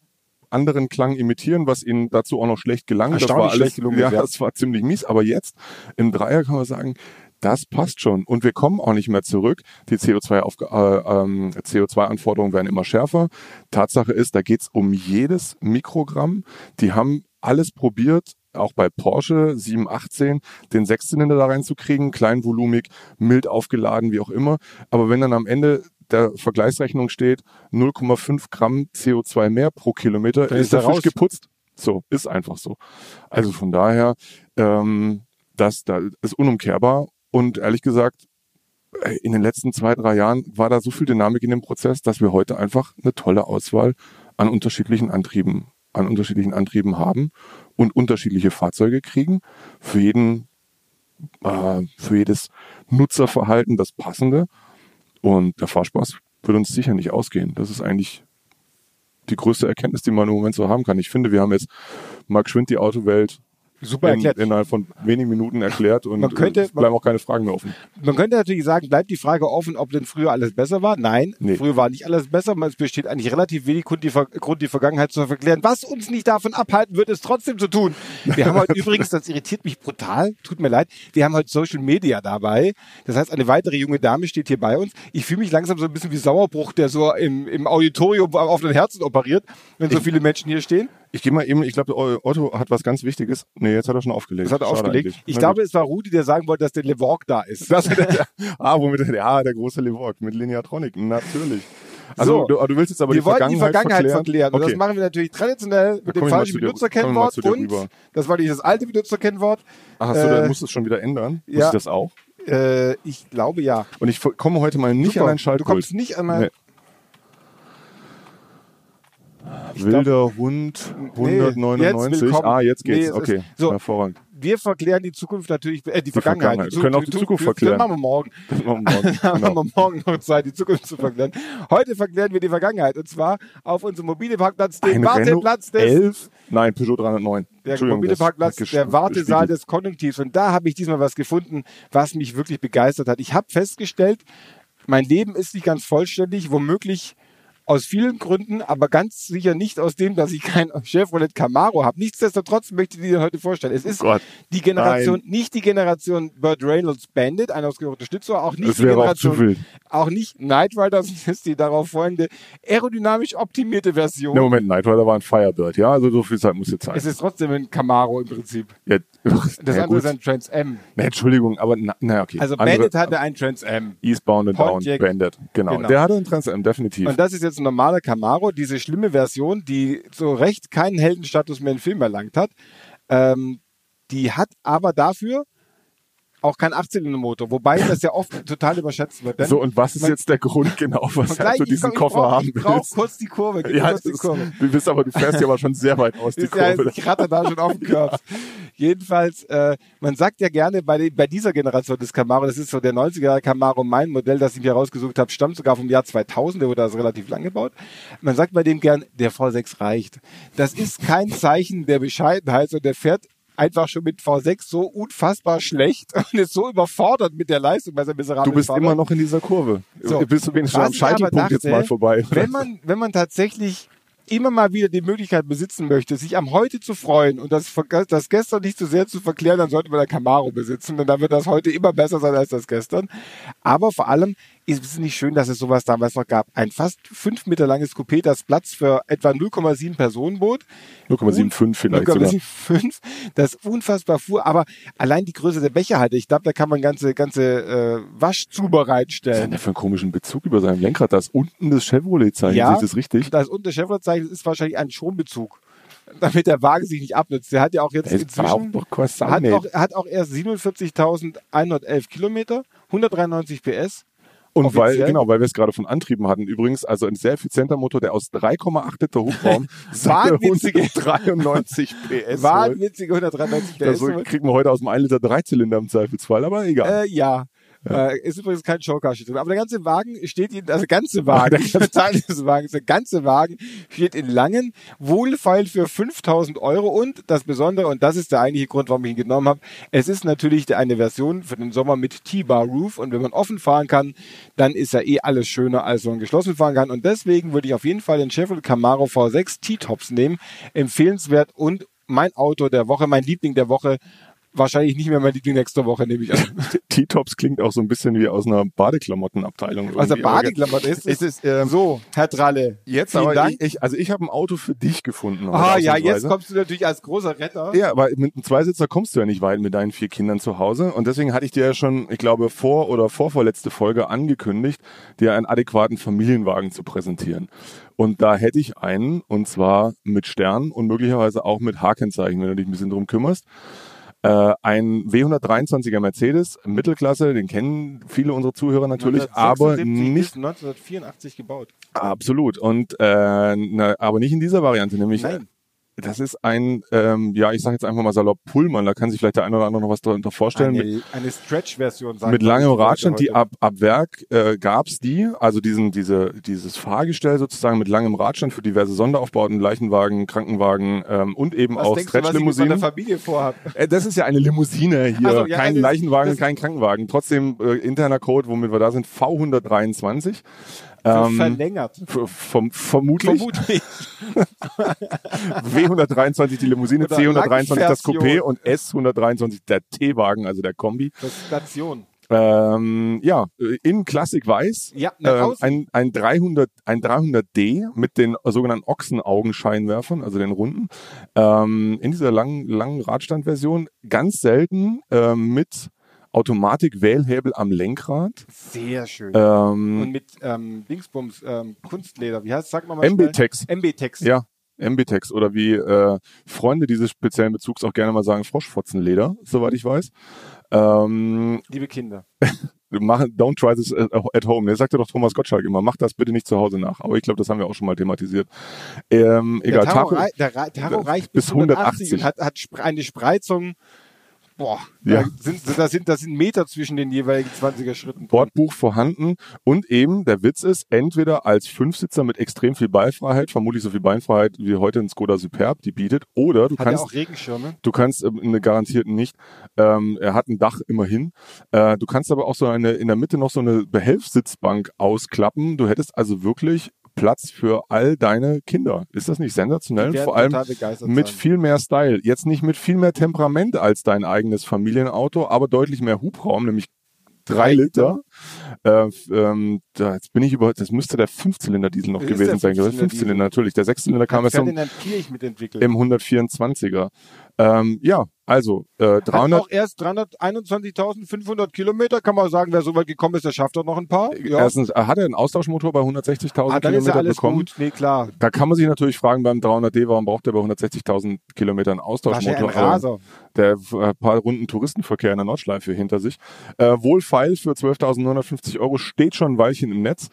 [SPEAKER 2] anderen Klang imitieren, was ihnen dazu auch noch schlecht gelang. Das war alles, gelungen, ja, ja, das war ziemlich mies. Aber jetzt im Dreier kann man sagen, das passt schon. Und wir kommen auch nicht mehr zurück. Die CO2-Anforderungen äh, ähm, CO2 werden immer schärfer. Tatsache ist, da geht's um jedes Mikrogramm. Die haben alles probiert, auch bei Porsche 718 den Sechszylinder da reinzukriegen, kleinvolumig, mild aufgeladen, wie auch immer. Aber wenn dann am Ende der Vergleichsrechnung steht 0,5 Gramm CO2 mehr pro Kilometer, dann ist der Fisch geputzt. So, ist einfach so. Also von daher, ähm, das da ist unumkehrbar. Und ehrlich gesagt, in den letzten zwei, drei Jahren war da so viel Dynamik in dem Prozess, dass wir heute einfach eine tolle Auswahl an unterschiedlichen Antrieben, an unterschiedlichen Antrieben haben und unterschiedliche Fahrzeuge kriegen. Für jeden, äh, für jedes Nutzerverhalten das passende. Und der Fahrspaß wird uns sicher nicht ausgehen. Das ist eigentlich die größte Erkenntnis, die man im Moment so haben kann. Ich finde, wir haben jetzt mal geschwind die Autowelt
[SPEAKER 3] Super erklärt.
[SPEAKER 2] In, innerhalb von wenigen Minuten erklärt und man könnte, es bleiben auch keine Fragen mehr offen.
[SPEAKER 3] Man könnte natürlich sagen, bleibt die Frage offen, ob denn früher alles besser war. Nein, nee. früher war nicht alles besser. Es besteht eigentlich relativ wenig Grund, die, Grund, die Vergangenheit zu verklären. Was uns nicht davon abhalten wird, es trotzdem zu tun. Wir haben heute übrigens, das irritiert mich brutal, tut mir leid, wir haben heute Social Media dabei. Das heißt, eine weitere junge Dame steht hier bei uns. Ich fühle mich langsam so ein bisschen wie Sauerbruch, der so im, im Auditorium auf den Herzen operiert, wenn so viele Menschen hier stehen.
[SPEAKER 2] Ich gehe mal eben, ich glaube, Otto hat was ganz Wichtiges. Nee, jetzt hat er schon aufgelegt.
[SPEAKER 3] Das hat er Schade aufgelegt. Eigentlich. Ich Na glaube, gut. es war Rudi, der sagen wollte, dass der Levorg da ist. Das,
[SPEAKER 2] der, ah, womit der, ja, der große Levorg mit Lineatronic, natürlich. Also so, du, du, willst jetzt aber die Vergangenheit, die Vergangenheit verklären. verklären.
[SPEAKER 3] Okay. Und das machen wir natürlich traditionell mit dem falschen Benutzerkennwort und das war nicht das alte Benutzerkennwort.
[SPEAKER 2] Ach so, äh, dann musst du es schon wieder ändern. Ja. Muss ich das auch?
[SPEAKER 3] Äh, ich glaube ja.
[SPEAKER 2] Und ich komme heute mal nicht Super. an dein Schaltpult.
[SPEAKER 3] Du kommst nicht an mein... Nee.
[SPEAKER 2] Wilder glaub, Hund 199. Nee, jetzt ah, jetzt geht's. Nee, okay,
[SPEAKER 3] so, hervorragend. Wir verklären die Zukunft natürlich, äh, die, die Vergangenheit. Vergangenheit.
[SPEAKER 2] Wir können auch die, Zukunft verklären.
[SPEAKER 3] Das machen wir morgen. Das machen wir morgen. genau. haben wir morgen noch Zeit, die Zukunft zu verklären. Heute verklären wir die Vergangenheit und zwar auf unserem mobile Parkplatz, den Warteplatz des
[SPEAKER 2] 11? Nein, Peugeot 309.
[SPEAKER 3] Der mobile Parkplatz, der Wartesaal des Konjunktivs. Und da habe ich diesmal was gefunden, was mich wirklich begeistert hat. Ich habe festgestellt, mein Leben ist nicht ganz vollständig, womöglich aus vielen Gründen, aber ganz sicher nicht aus dem, dass ich kein Chevrolet Camaro habe. Nichtsdestotrotz möchte ich dir heute vorstellen. Es ist oh die Generation, Nein. nicht die Generation Burt Reynolds Bandit, ein ausgeführter Stützer, auch nicht die Generation,
[SPEAKER 2] auch,
[SPEAKER 3] auch, nicht Knight Rider, das ist die darauf folgende aerodynamisch optimierte Version.
[SPEAKER 2] Ne, Moment, Knight Rider war ein Firebird, ja, also so viel Zeit muss jetzt sein.
[SPEAKER 3] Es ist trotzdem ein Camaro im Prinzip.
[SPEAKER 2] Ja,
[SPEAKER 3] das na, andere ist ein Trans M.
[SPEAKER 2] Ne, Entschuldigung, aber na, na okay.
[SPEAKER 3] Also Bandit andere, hatte ein Trans M.
[SPEAKER 2] Eastbound and Pontiac. Down, Bandit, genau. genau. Der hatte ein Trans M, definitiv.
[SPEAKER 3] Und das ist jetzt ein normaler Camaro, diese schlimme Version, die so recht keinen Heldenstatus mehr im Film erlangt hat. Ähm, die hat aber dafür auch kein 18-Motor, wobei das ja oft total überschätzt wird.
[SPEAKER 2] So, und was ist man, jetzt der Grund genau, was du diesen Koffer brauch, haben willst? Ich
[SPEAKER 3] brauch kurz die Kurve.
[SPEAKER 2] Ja,
[SPEAKER 3] kurz die
[SPEAKER 2] Kurve. du bist aber, du fährst ja aber schon sehr weit aus, die Kurve.
[SPEAKER 3] Ja, ich ratter da schon auf den Körper. Jedenfalls, äh, man sagt ja gerne bei, bei dieser Generation des Camaro, das ist so der 90er Camaro, mein Modell, das ich mir rausgesucht habe, stammt sogar vom Jahr 2000, der wurde also relativ lang gebaut. Man sagt bei dem gern, der V6 reicht. Das ist kein Zeichen der Bescheidenheit, sondern der fährt einfach schon mit V6 so unfassbar schlecht und ist so überfordert mit der Leistung bei seinem miserablen
[SPEAKER 2] Du bist
[SPEAKER 3] Fahrrad.
[SPEAKER 2] immer noch in dieser Kurve.
[SPEAKER 3] So.
[SPEAKER 2] Bist du wenigstens am Scheitelpunkt jetzt
[SPEAKER 3] dachte,
[SPEAKER 2] mal vorbei.
[SPEAKER 3] Wenn man, wenn man tatsächlich immer mal wieder die Möglichkeit besitzen möchte, sich am Heute zu freuen und das, das gestern nicht zu sehr zu verklären, dann sollte man der Camaro besitzen, denn dann wird das heute immer besser sein als das gestern. Aber vor allem ist es nicht schön, dass es sowas damals noch gab. Ein fast fünf Meter langes Coupé, das Platz für etwa 0,7 Personen bot.
[SPEAKER 2] 0,75 vielleicht sogar.
[SPEAKER 3] 0,75, das unfassbar fuhr, aber allein die Größe der Becherhalter, ich glaube, da kann man ganze, ganze äh, Waschzuber
[SPEAKER 2] Was hat
[SPEAKER 3] reinstellen.
[SPEAKER 2] denn der für einen komischen Bezug über seinem Lenkrad? Da ist unten das Chevrolet-Zeichen.
[SPEAKER 3] Ja.
[SPEAKER 2] Sehe ich das richtig?
[SPEAKER 3] Das unter Chevrolet-Zeichen ist wahrscheinlich ein Schonbezug, damit der Wagen sich nicht abnutzt. Der hat ja auch jetzt
[SPEAKER 2] auch
[SPEAKER 3] inzwischen,
[SPEAKER 2] doch
[SPEAKER 3] hat auch, hat auch erst 47.111 Kilometer, 193 PS.
[SPEAKER 2] Und weil, genau, weil wir es gerade von Antrieben hatten. Übrigens, also ein sehr effizienter Motor, der aus 3,8 Liter Hubraum
[SPEAKER 3] Wahnwitzige-
[SPEAKER 2] 193 PS.
[SPEAKER 3] Wahnwitzige 193
[SPEAKER 2] Das
[SPEAKER 3] PS.
[SPEAKER 2] so kriegen wir heute aus dem 1 Liter Dreizylinder im Zweifelsfall, aber egal.
[SPEAKER 3] Äh, ja. Äh, ist übrigens kein Showcasting drin. Aber der ganze Wagen steht in, also der ganze Wagen, der Teil des Wagens, der ganze Wagen steht in Langen, wohlfeil für 5000 Euro und das Besondere, und das ist der eigentliche Grund, warum ich ihn genommen habe, es ist natürlich eine Version für den Sommer mit T-Bar Roof und wenn man offen fahren kann, dann ist ja eh alles schöner, als wenn man geschlossen fahren kann und deswegen würde ich auf jeden Fall den Chevrolet Camaro V6 T-Tops nehmen, empfehlenswert und mein Auto der Woche, mein Liebling der Woche, wahrscheinlich nicht mehr mein Liebling nächste Woche, nehme ich an.
[SPEAKER 2] T-Tops klingt auch so ein bisschen wie aus einer Badeklamottenabteilung.
[SPEAKER 3] Also
[SPEAKER 2] irgendwie, aber
[SPEAKER 3] Badeklamotte ist
[SPEAKER 2] Es ist, ähm,
[SPEAKER 3] So, Herr Tralle.
[SPEAKER 2] Jetzt aber
[SPEAKER 3] Dank.
[SPEAKER 2] Ich, ich, also ich habe ein Auto für dich gefunden.
[SPEAKER 3] Ah ja, jetzt kommst du natürlich als großer Retter.
[SPEAKER 2] Ja, aber mit einem Zweisitzer kommst du ja nicht weit mit deinen vier Kindern zu Hause. Und deswegen hatte ich dir ja schon, ich glaube, vor oder vorvorletzte Folge angekündigt, dir einen adäquaten Familienwagen zu präsentieren. Und da hätte ich einen, und zwar mit Stern und möglicherweise auch mit H-Kennzeichen, wenn du dich ein bisschen drum kümmerst. Äh, ein W123er Mercedes, Mittelklasse, den kennen viele unserer Zuhörer natürlich, aber
[SPEAKER 3] 1976
[SPEAKER 2] nicht
[SPEAKER 3] bis 1984 gebaut.
[SPEAKER 2] absolut. Und äh, na, aber nicht in dieser Variante, nämlich
[SPEAKER 3] Nein.
[SPEAKER 2] Das ist ein, ähm, ja, ich sage jetzt einfach mal salopp Pullman, da kann sich vielleicht der eine oder andere noch was darunter vorstellen. mit,
[SPEAKER 3] Eine, eine Stretch-Version. sagen
[SPEAKER 2] mit langem Radstand, die ab, ab Werk äh, gab's die, also diesen, diese, dieses Fahrgestell sozusagen mit langem Radstand für diverse Sonderaufbauten, Leichenwagen, Krankenwagen ähm, und eben
[SPEAKER 3] Was
[SPEAKER 2] auch
[SPEAKER 3] du, was
[SPEAKER 2] Stretch-Limousinen.
[SPEAKER 3] Familie vorhab?
[SPEAKER 2] Äh, das ist ja eine Limousine hier,
[SPEAKER 3] so, ja,
[SPEAKER 2] kein Leichenwagen, kein Krankenwagen. Trotzdem äh, interner Code, womit wir da sind, V123. Ähm,
[SPEAKER 3] verlängert.
[SPEAKER 2] vom, vermutlich.
[SPEAKER 3] Vermutlich.
[SPEAKER 2] W123 die Limousine,
[SPEAKER 3] Oder
[SPEAKER 2] C123 das Coupé und S123 der T-Wagen, also der Kombi.
[SPEAKER 3] Das ist Station.
[SPEAKER 2] Ähm, ja, äh, in Klassik Weiß.
[SPEAKER 3] Ja, außen.
[SPEAKER 2] ein, ein 300, ein 300D mit den sogenannten Ochsenaugenscheinwerfern, also den runden. Ähm, in dieser langen, langen Radstandversion. Ganz selten ähm, mit Automatik-Wählhebel am Lenkrad.
[SPEAKER 3] Sehr schön.
[SPEAKER 2] Ähm,
[SPEAKER 3] Und mit ähm, Dingsbums, ähm, Kunstleder. Wie heißt Sag mal mal
[SPEAKER 2] MB-Tex.
[SPEAKER 3] MB-Tex.
[SPEAKER 2] Ja, MB-Tex oder wie äh, Freunde dieses speziellen Bezugs auch gerne mal sagen, Froschfotzenleder, soweit ich weiß. Ähm,
[SPEAKER 3] Liebe Kinder.
[SPEAKER 2] machen, don't try this at home. Der sagte doch Thomas Gottschalk immer, mach das bitte nicht zu Hause nach. Aber ich glaube, das haben wir auch schon mal thematisiert. Ähm, egal,
[SPEAKER 3] der Taro, der, Ra- Taro reicht
[SPEAKER 2] bis
[SPEAKER 3] bis 180 und
[SPEAKER 2] 180.
[SPEAKER 3] hat, hat eine Spreizung. Boah,
[SPEAKER 2] Ja.
[SPEAKER 3] da, sind, da, sind, da sind Meter zwischen den jeweiligen 20er Schritten.
[SPEAKER 2] Bordbuch vorhanden und eben der Witz ist, entweder als Fünfsitzer mit extrem viel Beifreiheit, vermutlich so viel Beinfreiheit wie heute ein Skoda Superb die bietet, oder du
[SPEAKER 3] Hat
[SPEAKER 2] kannst
[SPEAKER 3] auch Regenschirme?
[SPEAKER 2] Du kannst ähm, eine garantierten nicht. Ähm, er hat ein Dach immerhin. Äh, du kannst aber auch so eine in der Mitte noch so eine Behelfssitzbank ausklappen. Du hättest also wirklich Platz für all deine Kinder. Ist das nicht sensationell? Vor allem mit
[SPEAKER 3] sein.
[SPEAKER 2] viel mehr Style. Jetzt nicht mit viel mehr Temperament als dein eigenes Familienauto, aber deutlich mehr Hubraum, nämlich drei Liter. Äh, ähm, da, jetzt bin ich über, das müsste der Fünfzylinder-Diesel noch
[SPEAKER 3] ist
[SPEAKER 2] gewesen
[SPEAKER 3] der
[SPEAKER 2] sein.
[SPEAKER 3] Fünfzylinder-Diesel.
[SPEAKER 2] Fünfzylinder, natürlich. Der Sechszylinder kam erst
[SPEAKER 3] mitentwickelt.
[SPEAKER 2] im 124er. Ähm, ja, also äh, 300.
[SPEAKER 3] Hat auch erst 321.500 Kilometer. Kann man sagen, wer so weit gekommen ist, der schafft doch noch ein paar. Ja.
[SPEAKER 2] Erstens, äh, hat er einen Austauschmotor bei 160.000
[SPEAKER 3] ah, ist ja
[SPEAKER 2] bekommen?
[SPEAKER 3] gut. Nee, klar.
[SPEAKER 2] Da kann man sich natürlich fragen beim 300D, warum braucht er bei 160.000 Kilometern
[SPEAKER 3] Wahrscheinlich ein
[SPEAKER 2] Austauschmotor?
[SPEAKER 3] Raser.
[SPEAKER 2] Der äh, paar Runden Touristenverkehr in der Nordschleife hinter sich. Äh, Wohlfeil für 12.950 Euro steht schon ein Weilchen im Netz.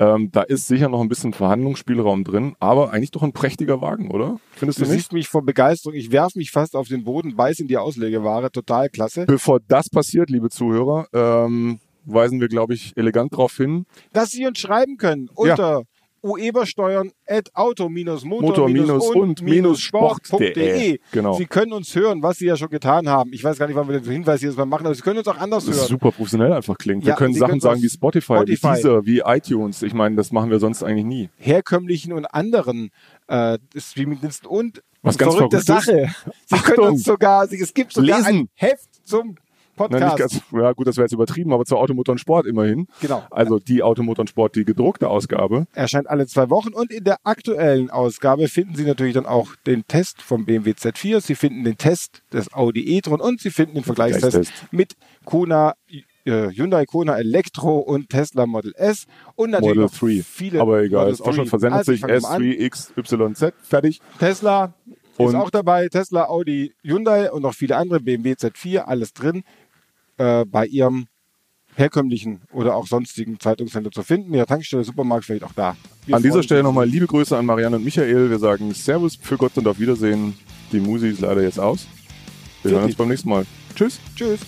[SPEAKER 2] Ähm, da ist sicher noch ein bisschen Verhandlungsspielraum drin, aber eigentlich doch ein prächtiger Wagen, oder? Findest
[SPEAKER 3] Du
[SPEAKER 2] du nicht?
[SPEAKER 3] siehst mich vor Begeisterung. Ich werf mich fast auf den Boden, beiß in die Auslegeware. Total klasse.
[SPEAKER 2] Bevor das passiert, liebe Zuhörer, ähm, weisen wir, glaube ich, elegant darauf hin,
[SPEAKER 3] Dass Sie uns schreiben können unter uebersteuern at auto-motor-und-sport.de.
[SPEAKER 2] Motor-und-sport.de. Genau.
[SPEAKER 3] Sie können uns hören, was Sie ja schon getan haben. Ich weiß gar nicht, wann wir den Hinweis jedes Mal machen, aber Sie können uns auch anders
[SPEAKER 2] Das
[SPEAKER 3] hören.
[SPEAKER 2] super professionell einfach klingt. Wir
[SPEAKER 3] Ja,
[SPEAKER 2] können
[SPEAKER 3] Sie
[SPEAKER 2] Sachen
[SPEAKER 3] können
[SPEAKER 2] sagen wie Spotify,
[SPEAKER 3] Spotify.
[SPEAKER 2] wie Deezer, wie iTunes. Ich meine, das machen wir sonst eigentlich nie.
[SPEAKER 3] herkömmlichen und anderen äh, Streamingdiensten und
[SPEAKER 2] Was ganz
[SPEAKER 3] verrückte. Sache. Sie können
[SPEAKER 2] Achtung.
[SPEAKER 3] uns sogar, es gibt sogar
[SPEAKER 2] Lesen.
[SPEAKER 3] ein Heft zum
[SPEAKER 2] Na,
[SPEAKER 3] Podcast.
[SPEAKER 2] ganz, ja gut, das wäre jetzt übertrieben, aber zur Automotor und Sport immerhin.
[SPEAKER 3] Genau.
[SPEAKER 2] Also die Automotor und Sport, die gedruckte Ausgabe.
[SPEAKER 3] erscheint alle zwei Wochen und in der aktuellen Ausgabe finden Sie natürlich dann auch den Test vom BMW Z4, Sie finden den Test des Audi e-tron und Sie finden den Vergleichstest
[SPEAKER 2] Vergleichstest.
[SPEAKER 3] mit Kona, äh, Hyundai Kona Elektro und Tesla Model S und natürlich
[SPEAKER 2] Model
[SPEAKER 3] noch
[SPEAKER 2] 3.
[SPEAKER 3] viele
[SPEAKER 2] aber egal,
[SPEAKER 3] Model
[SPEAKER 2] ist auch schon
[SPEAKER 3] 3.
[SPEAKER 2] versendet
[SPEAKER 3] Also, ich
[SPEAKER 2] sich.
[SPEAKER 3] fange mal an.
[SPEAKER 2] S3, XYZ, fertig.
[SPEAKER 3] Tesla ist
[SPEAKER 2] Und-
[SPEAKER 3] auch dabei, Tesla, Audi, Hyundai und noch viele andere, BMW Z4, alles drin äh, bei ihrem herkömmlichen oder auch sonstigen Zeitungshändler zu finden. Ja, Tankstelle, Supermarkt vielleicht auch da. Wir
[SPEAKER 2] An dieser Stelle nochmal liebe Grüße an Marianne und Michael. Wir sagen Servus, für Gott und auf Wiedersehen. Die Musi ist leider jetzt aus. Wir hören
[SPEAKER 3] Fertig.
[SPEAKER 2] uns beim nächsten Mal. Tschüss.
[SPEAKER 3] Tschüss.